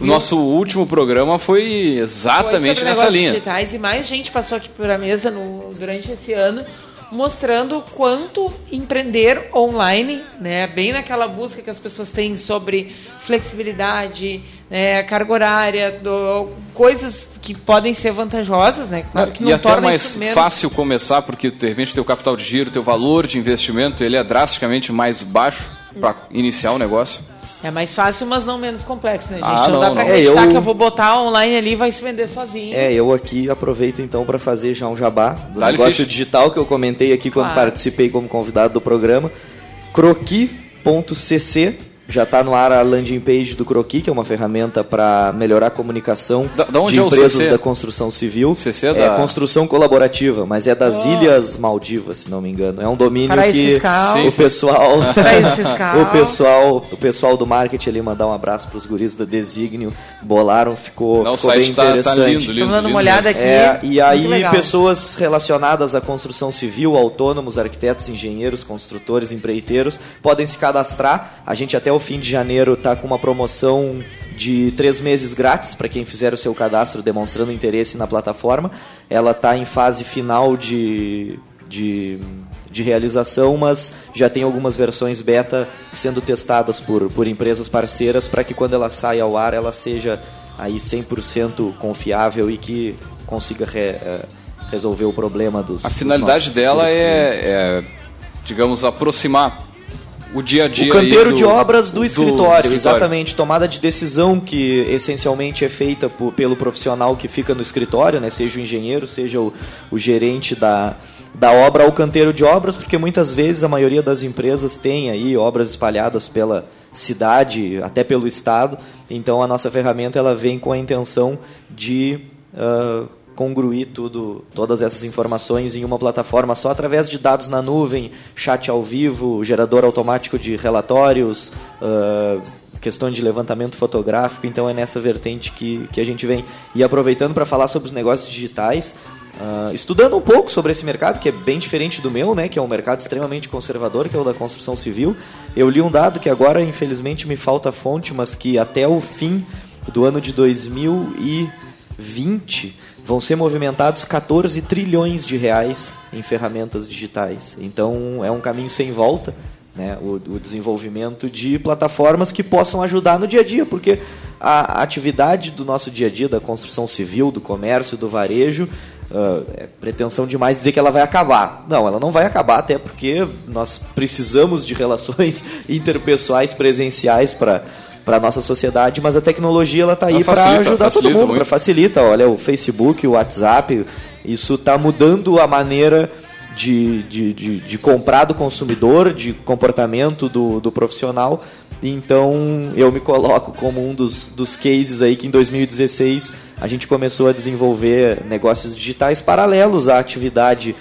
O nosso último programa foi Foi exatamente sobre nessa linha. digitais e mais gente passou aqui por a mesa no- durante esse ano mostrando quanto empreender online, né, bem naquela busca que as pessoas têm sobre flexibilidade, né, carga horária, do- coisas que podem ser vantajosas, né, claro que não e até torna mais fácil começar, porque de repente teu capital de giro, teu valor de investimento, ele é drasticamente mais baixo para iniciar o negócio. É mais fácil, mas não menos complexo, né, gente? Ah, não, dá não, pra não. acreditar É, eu- que eu vou botar online ali e vai se vender sozinho. É, eu aqui aproveito então para fazer já um jabá do Dá-lhe negócio ficha. digital que eu comentei aqui quando Claro. participei como convidado do programa. Croqui.cc já está no ar a landing page do Croqui, que é uma ferramenta para melhorar a comunicação Da- da de é empresas CC? da construção civil. CC é é da- construção colaborativa, mas é das Oh. Ilhas Maldivas, se não me engano. É um domínio Paraíso que fiscal. O pessoal fiscal. o pessoal, o pessoal do marketing ali mandar um abraço para os guris da Designio, bolaram, ficou, Não, ficou bem site tá, tá interessante. lindo, lindo. Tô dando lindo uma olhada aqui. É, e aí pessoas relacionadas à construção civil, autônomos, arquitetos, engenheiros, construtores, empreiteiros, podem se cadastrar. A gente até fim de janeiro está com uma promoção de três meses grátis para quem fizer o seu cadastro demonstrando interesse na plataforma. Ela está em fase final de, de, de realização, mas já tem algumas versões beta sendo testadas por, por empresas parceiras para que quando ela saia ao ar ela seja aí 100% confiável e que consiga re- eh, resolver o problema dos A dos finalidade nossos dela é, é, digamos, aproximar o dia a dia. O canteiro do- de obras do, do escritório, exatamente. Tomada de decisão que essencialmente é feita por- pelo profissional que fica no escritório, né? seja o engenheiro, seja o, o gerente da, da obra ao canteiro de obras, porque muitas vezes a maioria das empresas tem aí obras espalhadas pela cidade, até pelo estado. Então a nossa ferramenta ela vem com a intenção de ah, congruir tudo, todas essas informações em uma plataforma só através de dados na nuvem, chat ao vivo, gerador automático de relatórios, ah, questão de levantamento fotográfico. Então é nessa vertente que, que a gente vem. E aproveitando para falar sobre os negócios digitais, ah, estudando um pouco sobre esse mercado, que é bem diferente do meu, né, que é um mercado extremamente conservador, que é o da construção civil, eu li um dado que agora, infelizmente, me falta fonte, mas que até o fim do ano de 2020 vão ser movimentados 14 trilhões de reais em ferramentas digitais. Então é um caminho sem volta. Né, o, o desenvolvimento de plataformas que possam ajudar no dia a dia, porque a, atividade do nosso dia a dia, da construção civil, do comércio, do varejo, ah, é pretensão demais dizer que ela vai acabar. Não, ela não vai acabar, até porque nós precisamos de relações interpessoais presenciais para para nossa sociedade, mas a tecnologia ela está aí para ajudar todo mundo, para facilita. Olha, o Facebook, o WhatsApp, isso está mudando a maneira de, de, de, de comprar do consumidor, de comportamento do, do profissional. Então eu me coloco como um dos, dos cases aí que em 2016 a gente começou a desenvolver negócios digitais paralelos à atividade,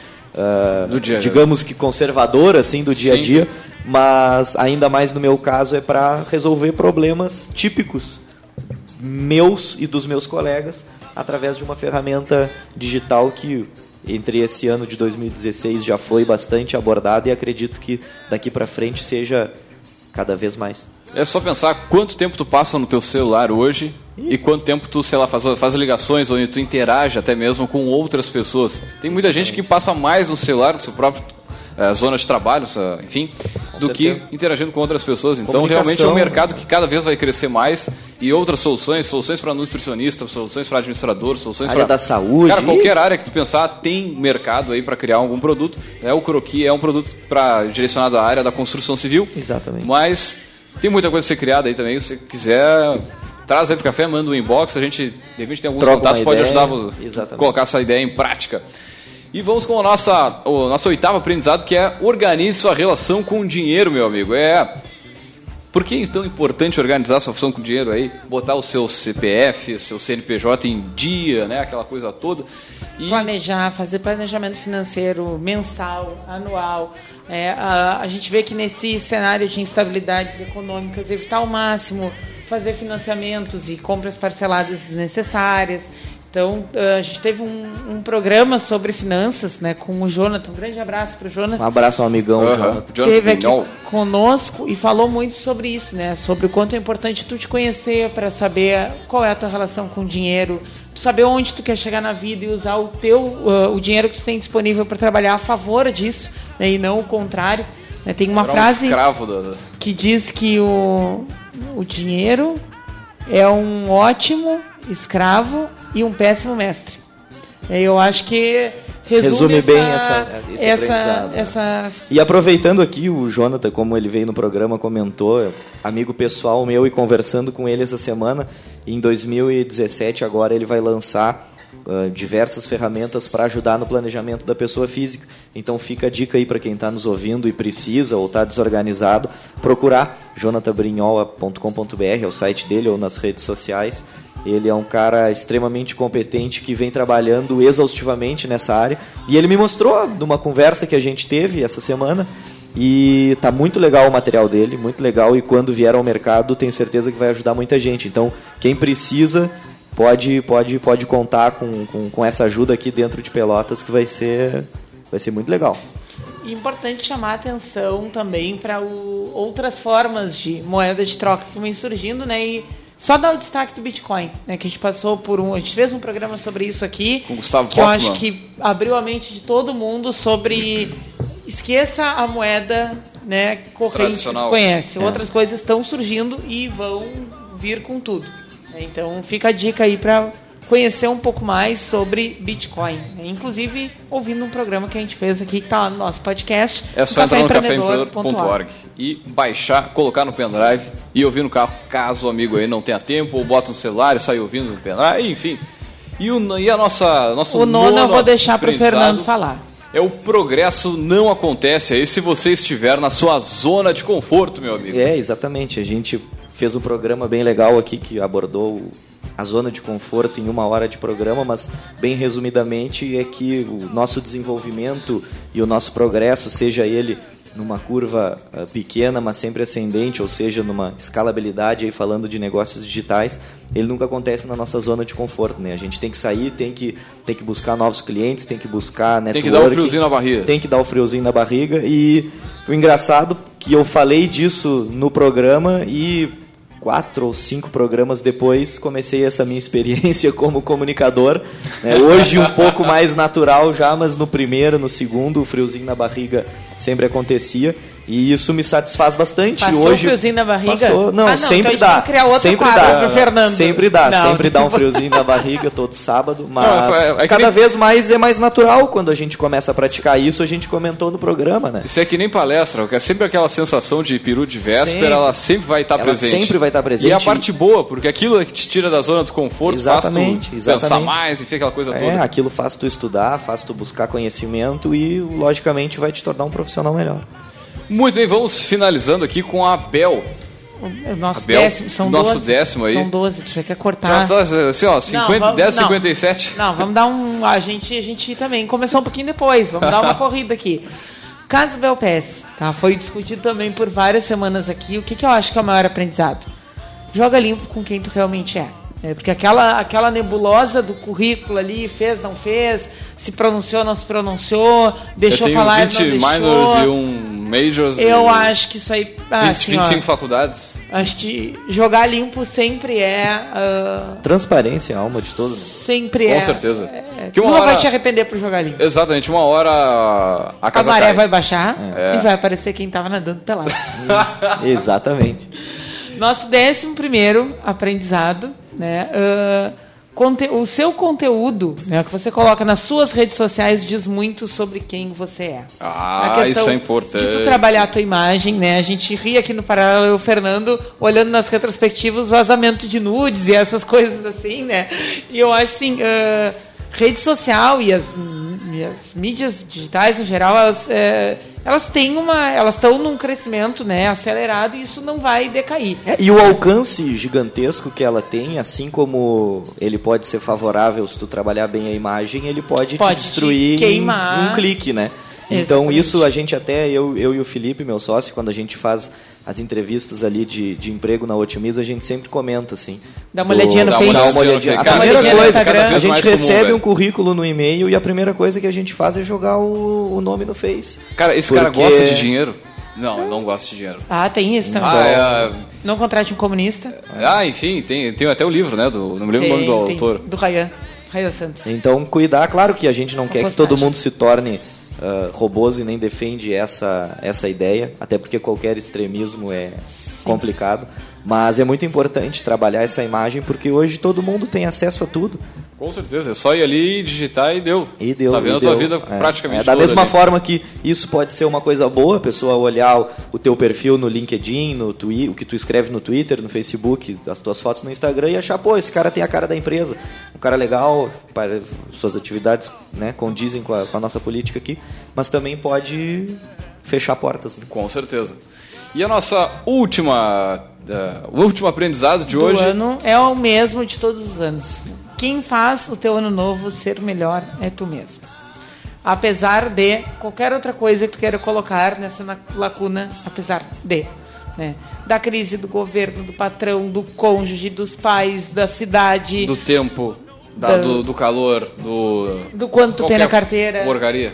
Do dia digamos que conservadora assim, do dia a dia, mas ainda mais no meu caso é para resolver problemas típicos meus e dos meus colegas através de uma ferramenta digital que entre esse ano de 2016 já foi bastante abordada e acredito que daqui para frente seja cada vez mais. É só pensar quanto tempo tu passa no teu celular hoje e quanto tempo tu, sei lá, faz, faz ligações ou tu interage até mesmo com outras pessoas. Tem muita gente que passa mais no celular, no seu próprio eh, zona de trabalho, enfim, do certeza. que interagindo com outras pessoas. Então, realmente é um mercado que cada vez vai crescer mais e outras soluções, soluções para nutricionista, soluções para administrador, soluções Área para da saúde. Cara, qualquer área que tu pensar tem mercado aí para criar algum produto. É o Croqui é um produto para direcionado à área da construção civil. Exatamente. Mas tem muita coisa a ser criada aí também. Se você quiser, traz aí pro café, manda um inbox. A gente, de repente, tem alguns Troca contatos, pode ajudar a colocar essa ideia em prática. E vamos com a nossa, o nosso oitavo aprendizado, que é organize sua relação com o dinheiro, meu amigo. É Por que é tão importante organizar sua função com dinheiro aí? Botar o seu CPF, seu CNPJ em dia, né? Aquela coisa toda. E Planejar, fazer planejamento financeiro mensal, anual. É, a, a gente vê que nesse cenário de instabilidades econômicas, evitar ao máximo fazer financiamentos e compras parceladas necessárias. Então, eh, a gente teve um, um programa sobre finanças né, com o Jonathan. Um grande abraço para o Jonathan. Um abraço ao amigão, Aham. Jonathan. Jonathan Esteve aqui Vignol. conosco e falou muito sobre isso, né? Sobre o quanto é importante tu te conhecer para saber qual é a tua relação com o dinheiro, saber onde tu quer chegar na vida e usar o teu uh, o dinheiro que tu tem disponível para trabalhar a favor disso, né? E não o contrário. né? Tem uma Era um frase escravo da- que diz que o, o dinheiro é um ótimo escravo e um péssimo mestre. Eu acho que resume, Resume bem essa, essa- esse essa, E aproveitando aqui, o Jonathan, como ele veio no programa, comentou, é amigo pessoal meu, e conversando com ele essa semana, em 2017 agora ele vai lançar diversas ferramentas para ajudar no planejamento da pessoa física. Então fica a dica aí para quem está nos ouvindo e precisa ou está desorganizado, procurar jonathanbrinhola.com.br, é o site dele, ou nas redes sociais. Ele é um cara extremamente competente que vem trabalhando exaustivamente nessa área. E ele me mostrou numa conversa que a gente teve essa semana. E tá muito legal o material dele, muito legal. E quando vier ao mercado, tenho certeza que vai ajudar muita gente. Então, quem precisa pode pode pode contar com, com, com essa ajuda aqui dentro de Pelotas, que vai ser vai ser muito legal. E importante chamar a atenção também para outras formas de moeda de troca que vem surgindo, né? E só dar o destaque do Bitcoin, né? Que a gente passou por um. A gente fez um programa sobre isso aqui. Com Gustavo Que eu Hoffmann. acho que abriu a mente de todo mundo sobre. Esqueça a moeda né, corrente que conhece. É. Outras coisas estão surgindo e vão vir com tudo. Então fica a dica aí para conhecer um pouco mais sobre Bitcoin. né? Inclusive, ouvindo um programa que a gente fez aqui, que está lá no nosso podcast. É só entrar no caféempreendedor.org. e baixar, colocar no pendrive e ouvir no carro, caso o amigo aí não tenha tempo, ou bota no celular e sai ouvindo no pendrive, enfim. E, o, e a nossa nosso O nono eu vou deixar para o Fernando falar. É o progresso não acontece aí se você estiver na sua zona de conforto, meu amigo. É, exatamente. A gente fez um programa bem legal aqui que abordou a zona de conforto em uma hora de programa, mas bem resumidamente é que o nosso desenvolvimento e o nosso progresso, seja ele numa curva ah, pequena, mas sempre ascendente, ou seja, numa escalabilidade aí falando de negócios digitais, ele nunca acontece na nossa zona de conforto, né? A gente tem que sair, tem que tem que buscar novos clientes, tem que buscar Tem network, que dar um friozinho na barriga. tem que dar o friozinho na barriga. E o engraçado que eu falei disso no programa e quatro ou cinco programas depois comecei essa minha experiência como comunicador. né? Hoje um pouco mais natural já, mas no primeiro, no segundo, o friozinho na barriga sempre acontecia. E isso me satisfaz bastante. Passou Hoje o friozinho na barriga? Passou. Não, Ah, não, sempre então a gente dá. tem que criar outro sempre dá. pro Fernando. Sempre dá, Não, sempre dá um friozinho na barriga todo sábado, mas Não, é- é cada nem- vez mais é mais natural quando a gente começa a praticar isso, a gente comentou no programa, né? Isso é que nem palestra, que é sempre aquela sensação de peru de véspera, Sempre. ela sempre vai estar Ela presente. sempre vai estar presente. E é a parte boa, porque aquilo é que te tira da zona do conforto, Exatamente, faz tu pensar exatamente. mais, enfim, aquela coisa É, toda. aquilo faz tu estudar, faz tu buscar conhecimento e, logicamente, vai te tornar um profissional melhor. Muito bem, vamos finalizando aqui com a Bel. O nosso Abel, décimo, são nosso 12. décimo aí. São 12, você quer cortar. Já tá assim, ó, 50, vamos- 10, não. 57. Não, vamos dar um. A gente, a gente também começou um pouquinho depois, vamos dar uma corrida aqui. Caso Belpes, tá? Foi discutido também por várias semanas aqui. O que, que eu acho que é o maior aprendizado? Joga limpo com quem tu realmente é. Né? porque aquela, aquela nebulosa do currículo ali, fez, não fez, se pronunciou, não se pronunciou, deixou Eu tenho falar, 20 não deixou. minors e um majors. Eu e acho que isso aí. Ah, 20, assim, ó, 25 faculdades. Acho que jogar limpo sempre é. ah, Transparência é a alma de todo mundo. sempre Com é. certeza. É, Que uma nunca hora- vai te arrepender por jogar limpo. Exatamente, uma hora a A casa maré cai. vai baixar É. e vai aparecer quem tava nadando pelado. Exatamente. Nosso décimo primeiro aprendizado, né? conte- o seu conteúdo, né, que você coloca nas suas redes sociais diz muito sobre quem você é. Ah, isso é importante. De tu trabalhar a tua imagem, né? A gente ri aqui no Paralelo, o Fernando, olhando nas retrospectivas, vazamento de nudes e essas coisas assim, né? E eu acho assim, ah, rede social e as as mídias digitais em geral, elas, é, elas têm uma. Elas estão num crescimento né, acelerado e isso não vai decair. É, e o alcance gigantesco que ela tem, assim como ele pode ser favorável se tu trabalhar bem a imagem, ele pode, Pode te te destruir em queimar. um clique, né? Então Exatamente. isso a gente até, eu, eu e o Felipe, meu sócio, quando a gente faz as entrevistas ali de, de emprego na Otimiza, a gente sempre comenta assim. Dá uma olhadinha no dá Face. Dá uma olhadinha. A primeira coisa, a gente comum, recebe velho. um currículo no e-mail e a primeira coisa que a gente faz é jogar o, o nome no Face. Cara, esse cara Porque- gosta de dinheiro? Não, não gosta de dinheiro. Ah, tem isso também. Ah, Não contrate um comunista. é, ah, enfim, tem, tem até o livro, né? Do, não me lembro o nome do Tem- autor. Do Rayan. Rayan Santos. Então, cuidar, claro que a gente não quer que postagem. todo mundo se torne ah, robôs e nem defende essa, essa ideia, até porque qualquer extremismo é complicado. Mas é muito importante trabalhar essa imagem, porque hoje todo mundo tem acesso a tudo. Com certeza, é só ir ali e digitar e deu. E deu. Tá vendo a tua deu. vida É, praticamente é, Da toda mesma ali. forma que isso pode ser uma coisa boa, a pessoa olhar o, teu perfil no LinkedIn, no Twitter, o que tu escreve no Twitter, no Facebook, as tuas fotos no Instagram e achar, pô, esse cara tem a cara da empresa, um cara legal, para suas atividades né, condizem com a, com a nossa política aqui, mas também pode fechar portas. Né? Com certeza. E a nossa última, eh, o último aprendizado de do hoje. ano é o mesmo de todos os anos. Quem faz o teu ano novo ser melhor é tu mesmo. Apesar de qualquer outra coisa que tu queira colocar nessa na- lacuna, apesar de. Né? Da crise do governo, do patrão, do cônjuge, dos pais, da cidade, Do tempo, da- Da- do, do calor, do. do quanto tu tem na carteira. Porcaria.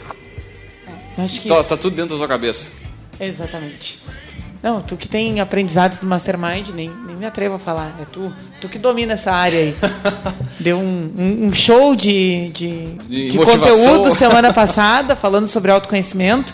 Acho que Tá, tá tudo dentro da sua cabeça. Exatamente. Não, tu que tem aprendizados do Mastermind, nem, nem me atrevo a falar. É tu, tu que domina essa área aí. Deu um, um- um show de, de, De de conteúdo semana passada, falando sobre autoconhecimento.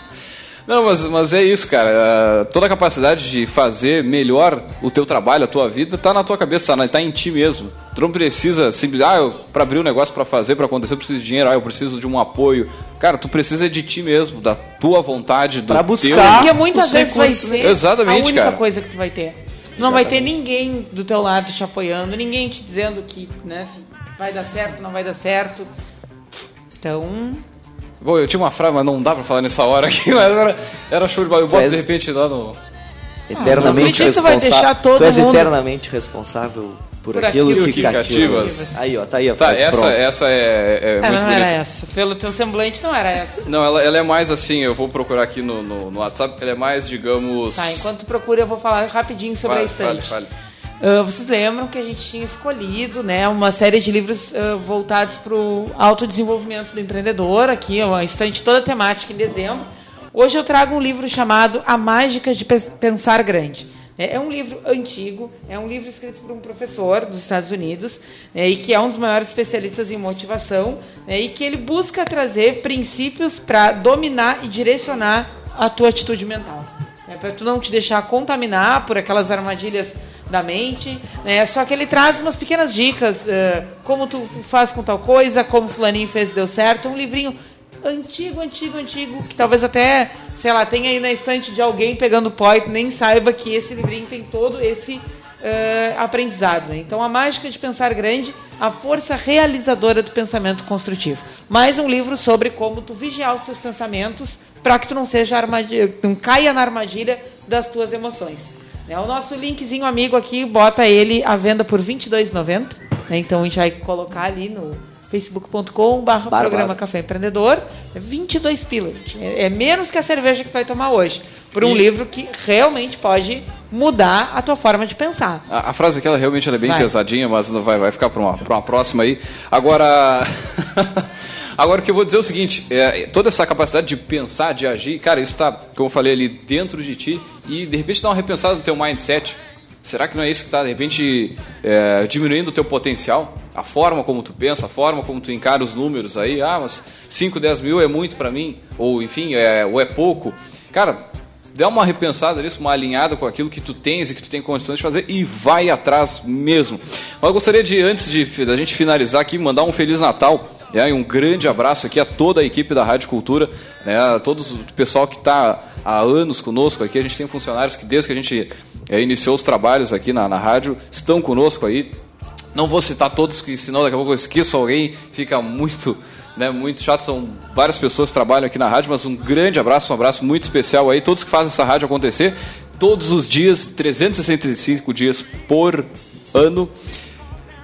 Não, mas, mas é isso, cara. Ah, Toda a capacidade de fazer melhor o teu trabalho, a tua vida, tá na tua cabeça, tá, tá em ti mesmo. Tu não precisa simplesmente, ah, eu, pra abrir um negócio, pra fazer, pra acontecer, eu preciso de dinheiro, ah, eu preciso de um apoio. Cara, tu precisa de ti mesmo, da tua vontade, do Pra teu... buscar. Porque muitas vezes vai recursos, ser Exatamente, a única cara. coisa que tu vai ter. Não vai ter ninguém do teu lado te apoiando, ninguém te dizendo que né, vai dar certo, não vai dar certo. Então, Bom, eu tinha uma frase, mas não dá pra falar nessa hora aqui, mas era, era show de bola. Eu boto és- de repente lá no... Eternamente vai responsável. tu és mundo- eternamente responsável por, Por aquilo, aquilo que, que cativas. cativas. Aí, ó, tá aí a Tá, frase essa, pronta. essa é, é é, muito não bonita. era essa. Pelo teu semblante, não era essa. Não, ela, ela é mais assim, eu vou procurar aqui no, no, no WhatsApp, ela é mais, digamos... Tá, enquanto tu procura, eu vou falar rapidinho sobre Fale, a estante. fale, fale. Ah, vocês lembram que a gente tinha escolhido né, uma série de livros ah, voltados para o autodesenvolvimento do empreendedor, aqui, uma estante toda temática em dezembro. Hoje eu trago um livro chamado A Mágica de Pensar Grande. É é um livro antigo, é um livro escrito por um professor dos Estados Unidos, né, e que é um dos maiores especialistas em motivação, né, e que ele busca trazer princípios para dominar e direcionar a tua atitude mental. É para tu não te deixar contaminar por aquelas armadilhas da mente, né? Só que ele traz umas pequenas dicas, eh, como tu faz com tal coisa, como fulaninho fez deu certo, um livrinho antigo, antigo, antigo, que talvez até, sei lá, tenha aí na estante de alguém pegando pó e nem saiba que esse livrinho tem todo esse eh, aprendizado. Né? Então, a mágica de pensar grande, a força realizadora do pensamento construtivo. Mais um livro sobre como tu vigiar os teus pensamentos para que tu não seja armadilha, não caia na armadilha das tuas emoções. Né? O nosso linkzinho amigo aqui bota ele à venda por R$ 22,90. Né? Então a gente vai colocar ali no facebook.com barra Bárbaro. programa Café Empreendedor. É 22 pila, gente. É, é menos que a cerveja que tu vai tomar hoje. Por um E- livro que realmente pode mudar a tua forma de pensar. A, a frase aquela realmente é bem Vai. pesadinha, mas não vai, vai ficar para uma, pra uma próxima aí. Agora. Agora o que eu vou dizer é o seguinte: é, toda essa capacidade de pensar, de agir, cara, isso está, como eu falei ali, dentro de ti e de repente dá uma repensada no teu mindset. Será que não é isso que está, de repente, é, diminuindo o teu potencial? A forma como tu pensa, a forma como tu encara os números aí. Ah, mas 5, 10 mil é muito para mim. Ou, enfim, é, ou é pouco. Cara, dá uma repensada nisso, uma alinhada com aquilo que tu tens e que tu tem condições de fazer e vai atrás mesmo. Mas eu gostaria de, antes de da gente finalizar aqui, mandar um Feliz Natal e um grande abraço aqui a toda a equipe da Rádio Cultura, né, a todos o pessoal que está há anos conosco aqui. A gente tem funcionários que desde que a gente eh, iniciou os trabalhos aqui na, na rádio estão conosco aí. Não vou citar todos, porque senão daqui a pouco eu esqueço alguém, fica muito, né, muito chato. São várias pessoas que trabalham aqui na rádio, mas um grande abraço, um abraço muito especial aí, todos que fazem essa rádio acontecer, todos os dias, 365 dias por ano,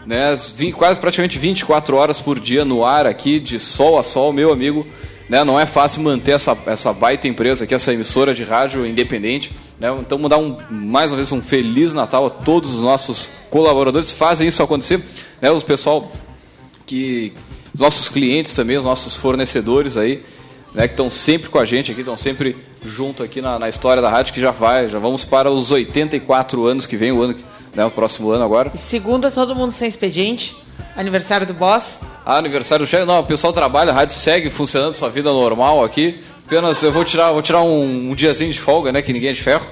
né, quase praticamente 24 horas por dia no ar aqui, de sol a sol, meu amigo. Né, não é fácil manter essa, essa baita empresa aqui, essa emissora de rádio independente. Né? Então, mandar um, mais uma vez um Feliz Natal a todos os nossos colaboradores fazem isso acontecer. Né? Os pessoal que. Os nossos clientes também, os nossos fornecedores aí, né, que estão sempre com a gente aqui, estão sempre junto aqui na, na, história da rádio, que já vai, já vamos para os 84 anos que vem, o ano, né, o próximo ano agora. Segunda, todo mundo sem expediente. Aniversário do boss. Ah, aniversário do chefe. Não, o pessoal trabalha, a rádio segue funcionando sua vida normal aqui. Apenas eu vou tirar, vou tirar um, um diazinho de folga, né? Que ninguém é de ferro.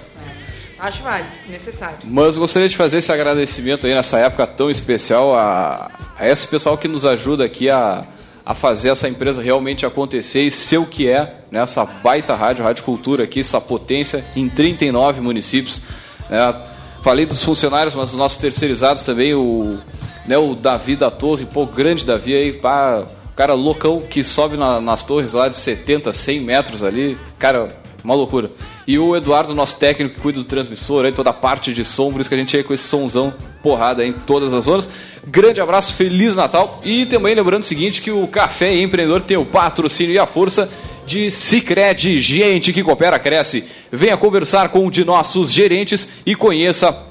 Acho válido, necessário. Mas gostaria de fazer esse agradecimento aí nessa época tão especial a, a esse pessoal que nos ajuda aqui a, a fazer essa empresa realmente acontecer e ser o que é, nessa né, baita rádio, Rádio Cultura aqui, essa potência em 39 municípios. Né? Falei dos funcionários, mas os nossos terceirizados também, o, né, o Davi da Torre, pô, grande Davi aí, pá, cara loucão que sobe na, nas torres lá de 70, 100 metros ali, cara, uma loucura. E o Eduardo, nosso técnico que cuida do transmissor, aí, toda a parte de som, por isso que a gente chega com esse somzão porrada em todas as zonas. Grande abraço, Feliz Natal. E também lembrando o seguinte, que o Café Empreendedor tem o patrocínio e a força de Cicred, gente que coopera, cresce. Venha conversar com um de nossos gerentes e conheça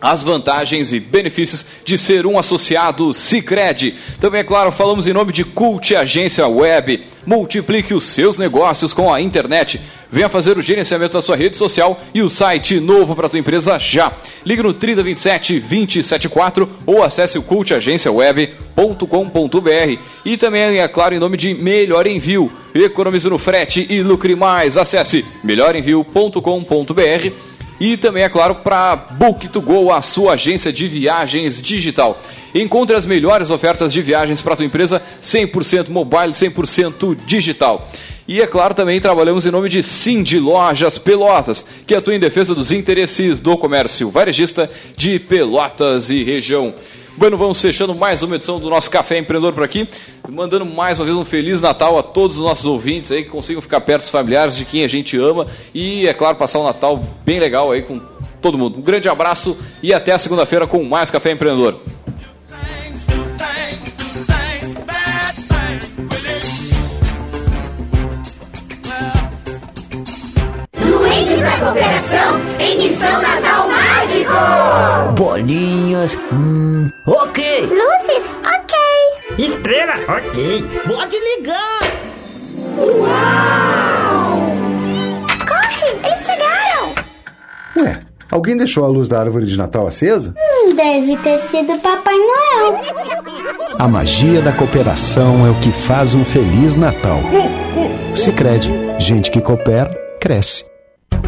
as vantagens e benefícios de ser um associado Cicred. Também, é claro, falamos em nome de Cult Agência Web. Multiplique os seus negócios com a internet. Venha fazer o gerenciamento da sua rede social e o site novo para a tua empresa já. Ligue no 3027 274 ou acesse o cultagenciaweb.com.br. E também, é claro, em nome de Melhor Envio. Economize no frete e lucre mais. Acesse melhorenvio.com.br e também, é claro, para Book2Go, a sua agência de viagens digital. Encontre as melhores ofertas de viagens para a tua empresa 100% mobile, 100% digital. E é claro, também trabalhamos em nome de Cindy Lojas Pelotas, que atua em defesa dos interesses do comércio varejista de Pelotas e região. Bueno, vamos fechando mais uma edição do nosso Café Empreendedor por aqui, mandando mais uma vez um Feliz Natal a todos os nossos ouvintes aí que consigam ficar perto dos familiares de quem a gente ama e, é claro, passar um Natal bem legal aí com todo mundo. Um grande abraço e até a segunda-feira com mais Café Empreendedor. Cooperação em Missão Natal Mágico! Bolinhas, hum, ok! Luzes, ok! Estrela, ok! Pode ligar! Uau! Corre, eles chegaram! Ué, alguém deixou a luz da árvore de Natal acesa? Hum, deve ter sido Papai Noel. A magia da cooperação é o que faz um Feliz Natal. Sicredi, gente que coopera, cresce.